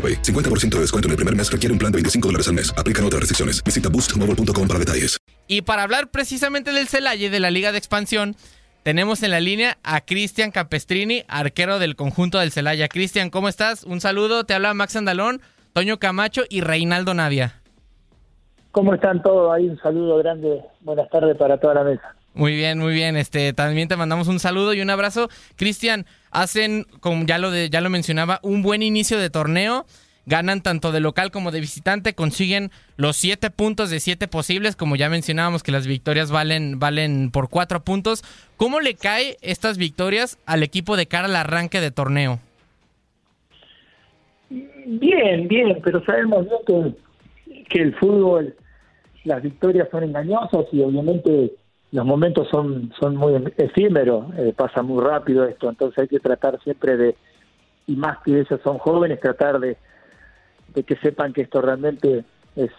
AroPay. 50% de descuento en el primer mes requiere un plan de 25 dólares al mes. Aplican otras restricciones. Visita boostmobile.com para detalles. Y para hablar precisamente del Celaya y de la Liga de Expansión, tenemos en la línea a Cristian Capestrini, arquero del conjunto del Celaya. Cristian, ¿cómo estás? Un saludo, te habla Max Andalón, Toño Camacho y Reinaldo Navia. ¿Cómo están todos? Ahí un saludo grande. Buenas tardes para toda la mesa. Muy bien, muy bien. Este, también te mandamos un saludo y un abrazo. Cristian, hacen, como ya lo, de, ya lo mencionaba, un buen inicio de torneo. Ganan tanto de local como de visitante, consiguen los siete puntos de siete posibles, como ya mencionábamos que las victorias valen, valen por cuatro puntos. ¿Cómo le cae estas victorias al equipo de cara al arranque de torneo? Bien, bien, pero sabemos bien que, que el fútbol, las victorias son engañosas y obviamente los momentos son, son muy efímeros, eh, pasa muy rápido esto, entonces hay que tratar siempre de, y más que ellos son jóvenes, tratar de, de que sepan que esto realmente es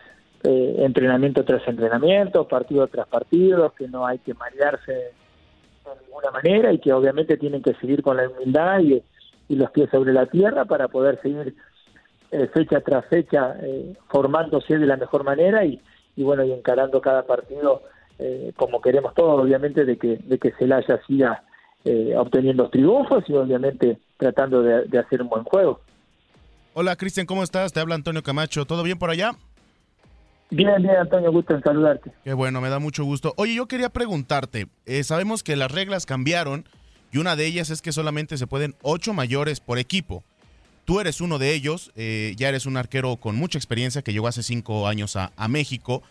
eh, entrenamiento tras entrenamiento, partido tras partido, que no hay que marearse de ninguna manera y que obviamente tienen que seguir con la humildad y, y los pies sobre la tierra para poder seguir eh, fecha tras fecha eh, formándose de la mejor manera y, y bueno y encarando cada partido eh, como queremos todos, obviamente, de que, de que Celaya siga eh, obteniendo triunfos y obviamente tratando de, de hacer un buen juego. Hola Cristian, ¿cómo estás? Te habla Antonio Camacho. ¿Todo bien por allá? Bien, bien, Antonio, gusto en saludarte. Qué bueno, me da mucho gusto. Oye, yo quería preguntarte, eh, sabemos que las reglas cambiaron y una de ellas es que solamente se pueden ocho mayores por equipo. Tú eres uno de ellos, eh, ya eres un arquero con mucha experiencia que llegó hace cinco años a, a México.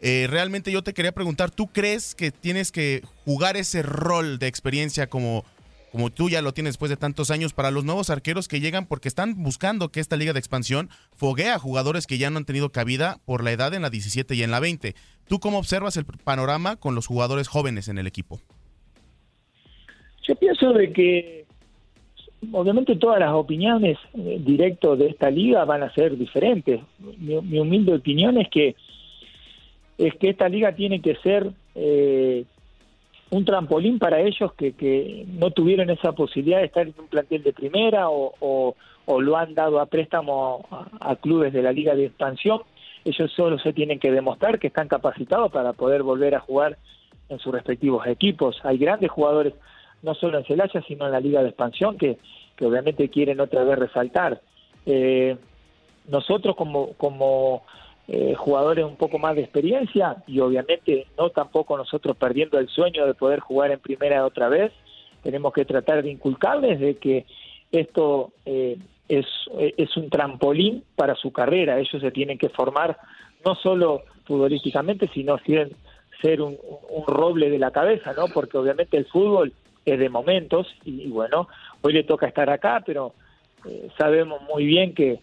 Eh, realmente yo te quería preguntar, ¿tú crees que tienes que jugar ese rol de experiencia como, como tú ya lo tienes después de tantos años para los nuevos arqueros que llegan porque están buscando que esta liga de expansión foguea a jugadores que ya no han tenido cabida por la edad en la 17 y en la 20? ¿Tú cómo observas el panorama con los jugadores jóvenes en el equipo? Yo pienso de que obviamente todas las opiniones eh, directo de esta liga van a ser diferentes. Mi humilde opinión es que es que esta liga tiene que ser eh, un trampolín para ellos que, no tuvieron esa posibilidad de estar en un plantel de primera o, lo han dado a préstamo a, clubes de la liga de expansión. Ellos solo se tienen que demostrar que están capacitados para poder volver a jugar en sus respectivos equipos. Hay grandes jugadores, no solo en Celaya, sino en la liga de expansión, que, que obviamente quieren otra vez resaltar. Eh, nosotros como, como eh, jugadores un poco más de experiencia y obviamente no tampoco nosotros perdiendo el sueño de poder jugar en primera otra vez. Tenemos que tratar de inculcarles de que esto eh, es, es un trampolín para su carrera. Ellos se tienen que formar no solo futbolísticamente, sino ser, ser un, roble de la cabeza, ¿no? Porque obviamente el fútbol es de momentos y, bueno, hoy le toca estar acá, pero eh, sabemos muy bien que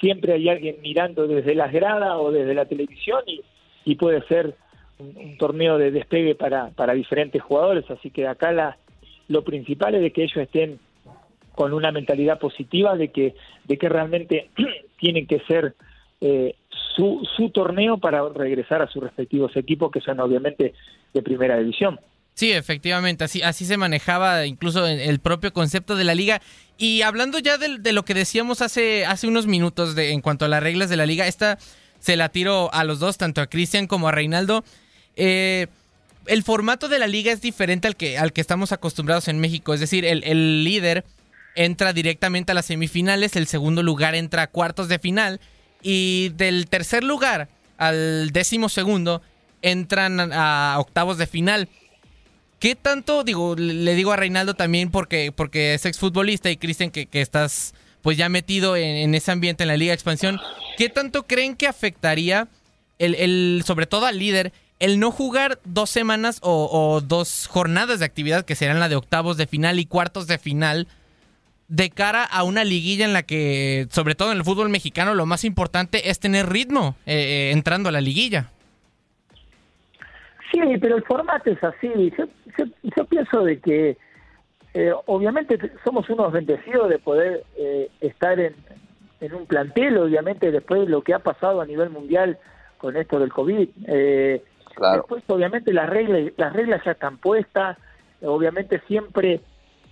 siempre hay alguien mirando desde las gradas o desde la televisión y, y puede ser un, torneo de despegue para, para diferentes jugadores, así que acá la, lo principal es de que ellos estén con una mentalidad positiva de que, de que realmente tienen que ser eh, su, su torneo para regresar a sus respectivos equipos que son obviamente de primera división. Sí, efectivamente, así, así se manejaba incluso el propio concepto de la liga. Y hablando ya de, lo que decíamos hace, hace unos minutos en cuanto a las reglas de la liga, esta se la tiro a los dos, tanto a Cristian como a Reinaldo. Eh, el formato de la liga es diferente al que, al que estamos acostumbrados en México, es decir, el líder entra directamente a las semifinales, el segundo lugar entra a cuartos de final y del tercer lugar al décimo segundo entran a octavos de final. ¿Qué tanto, digo, le digo a Reinaldo también porque, porque es exfutbolista y Cristian que, estás pues ya metido en, ese ambiente en la Liga de Expansión, ¿qué tanto creen que afectaría el, sobre todo al líder, el no jugar dos semanas o, o, dos jornadas de actividad que serán la de octavos de final y cuartos de final de cara a una liguilla en la que, sobre todo en el fútbol mexicano, lo más importante es tener ritmo eh, eh, entrando a la liguilla. Sí, pero el formato es así. Yo, pienso de que eh, obviamente somos unos bendecidos de poder estar en, en, un plantel, obviamente después de lo que ha pasado a nivel mundial con esto del COVID. claro. Después, obviamente, las reglas, las reglas ya están puestas, obviamente siempre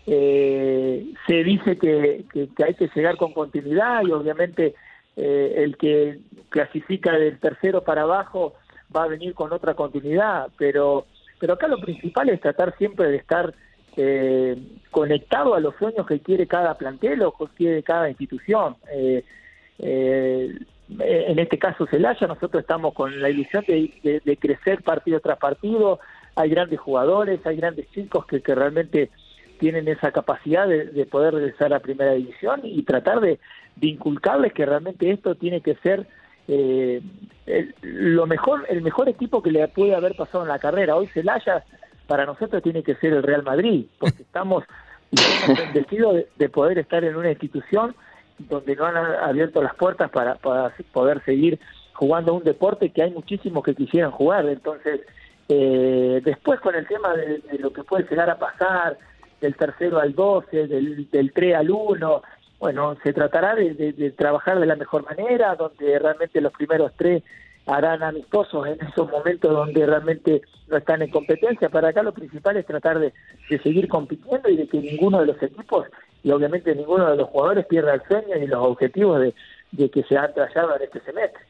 eh, se dice que, hay que llegar con continuidad y obviamente eh, el que clasifica del tercero para abajo va a venir con otra continuidad, pero, pero acá lo principal es tratar siempre de estar eh, conectado a los sueños que quiere cada plantel o que quiere cada institución. Eh, en este caso Celaya, nosotros estamos con la ilusión de, crecer partido tras partido, hay grandes jugadores, hay grandes chicos que, que realmente tienen esa capacidad de, poder regresar a primera división y tratar de, inculcarles que realmente esto tiene que ser eh, el, lo mejor el mejor equipo que le puede haber pasado en la carrera hoy Celaya para nosotros tiene que ser el Real Madrid porque estamos, bendecidos de, poder estar en una institución donde no han abierto las puertas para, poder seguir jugando un deporte que hay muchísimos que quisieran jugar entonces eh, después con el tema de lo que puede llegar a pasar del tercero al 12, del, del 3 al 1. Bueno, se tratará de, trabajar de la mejor manera, donde realmente los primeros tres harán amistosos en esos momentos donde realmente no están en competencia. Para acá lo principal es tratar de, seguir compitiendo y de que ninguno de los equipos y obviamente ninguno de los jugadores pierda el sueño y los objetivos de, de que se han trayado en este semestre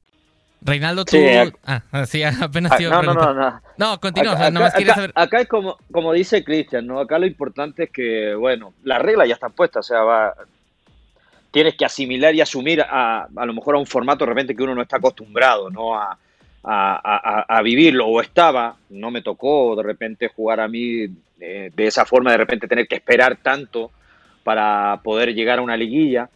Reinaldo, tú. ah, sí, apenas ah, no, no, no, no, no. continúa. Acá, acá, es como, como dice Cristian, ¿no? Acá lo importante es que, bueno, la regla ya está puesta, o sea, va. Tienes que asimilar y asumir a, a lo mejor a un formato de repente que uno no está acostumbrado, ¿no? A, a, a, vivirlo o estaba, no me tocó de repente jugar a mí eh, de esa forma, de repente tener que esperar tanto para poder llegar a una liguilla.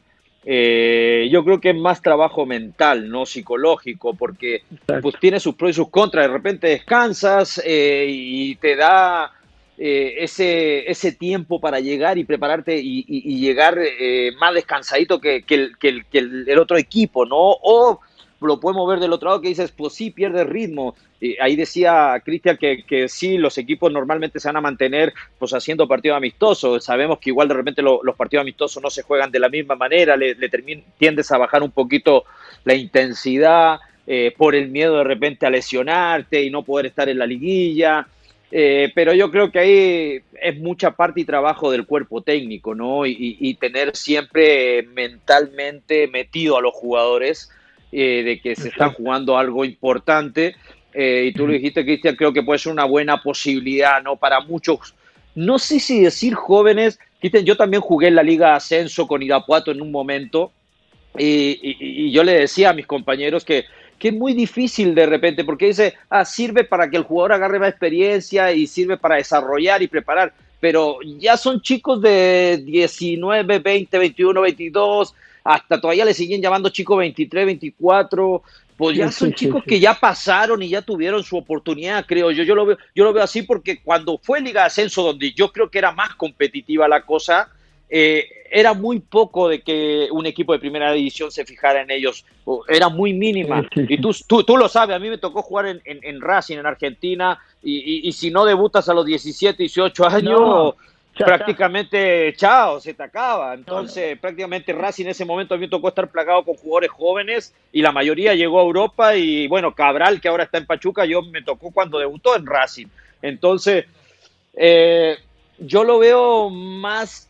Eh, yo creo que es más trabajo mental, no psicológico, porque pues tiene sus pros y sus contras. De repente descansas eh, y te da eh, ese, ese tiempo para llegar y prepararte y, llegar más descansadito que, el, que, el, el, otro equipo, ¿no? O lo podemos ver del otro lado que dices, pues sí, pierde ritmo. ahí decía Cristian que, que, sí, los equipos normalmente se van a mantener pues haciendo partidos amistosos. Sabemos que igual de repente los partidos amistosos no se juegan de la misma manera, le, tiendes a bajar un poquito la intensidad eh, por el miedo de repente a lesionarte y no poder estar en la liguilla. Eh, pero yo creo que ahí es mucha parte y trabajo del cuerpo técnico, ¿no? y tener siempre mentalmente metido a los jugadores eh, de que se está jugando algo importante. Eh, y tú lo dijiste, Cristian, creo que puede ser una buena posibilidad, ¿no? Para muchos, no sé si decir jóvenes, Cristian, yo también jugué en la Liga Ascenso con Irapuato en un momento, y, yo le decía a mis compañeros que, que, es muy difícil de repente, porque dice, ah, sirve para que el jugador agarre más experiencia y sirve para desarrollar y preparar, pero ya son chicos de 19, 20, 21, 22, hasta todavía le siguen llamando chicos 23, 24, pues ya son chicos que ya pasaron y ya tuvieron su oportunidad, creo yo. Yo lo veo, yo lo veo así porque cuando fue Liga de Ascenso, donde yo creo que era más competitiva la cosa, eh, era muy poco de que un equipo de primera división se fijara en ellos, era muy mínima. y tú, tú, lo sabes, a mí me tocó jugar en, en, Racing, en Argentina, y, y, si no debutas a los 17, 18 años, prácticamente chao, se te acaba. Entonces, prácticamente Racing en ese momento a mí me tocó estar plagado con jugadores jóvenes y la mayoría llegó a Europa y bueno, Cabral, que ahora está en Pachuca, yo me tocó cuando debutó en Racing. Entonces, eh, yo lo veo más,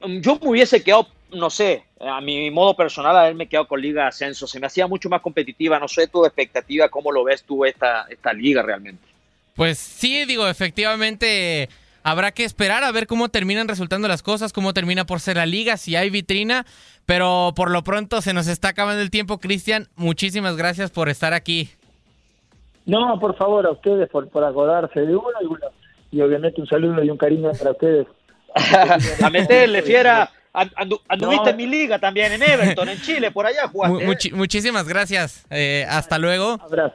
yo me hubiese quedado, no sé, a mi modo personal, haberme quedado con Liga Ascenso, se me hacía mucho más competitiva, no sé tu expectativa, cómo lo ves tú esta, esta liga realmente. Pues sí, digo, efectivamente Habrá que esperar a ver cómo terminan resultando las cosas, cómo termina por ser la liga, si hay vitrina. Pero por lo pronto se nos está acabando el tiempo, Cristian. Muchísimas gracias por estar aquí. No, por favor, a ustedes por, por acordarse de uno y, obviamente un saludo y un cariño para ustedes. a meterle, fiera. anduviste en mi liga también, en Everton, en Chile, por allá jugaste. muchísimas gracias. Eh, hasta luego. Abrazo.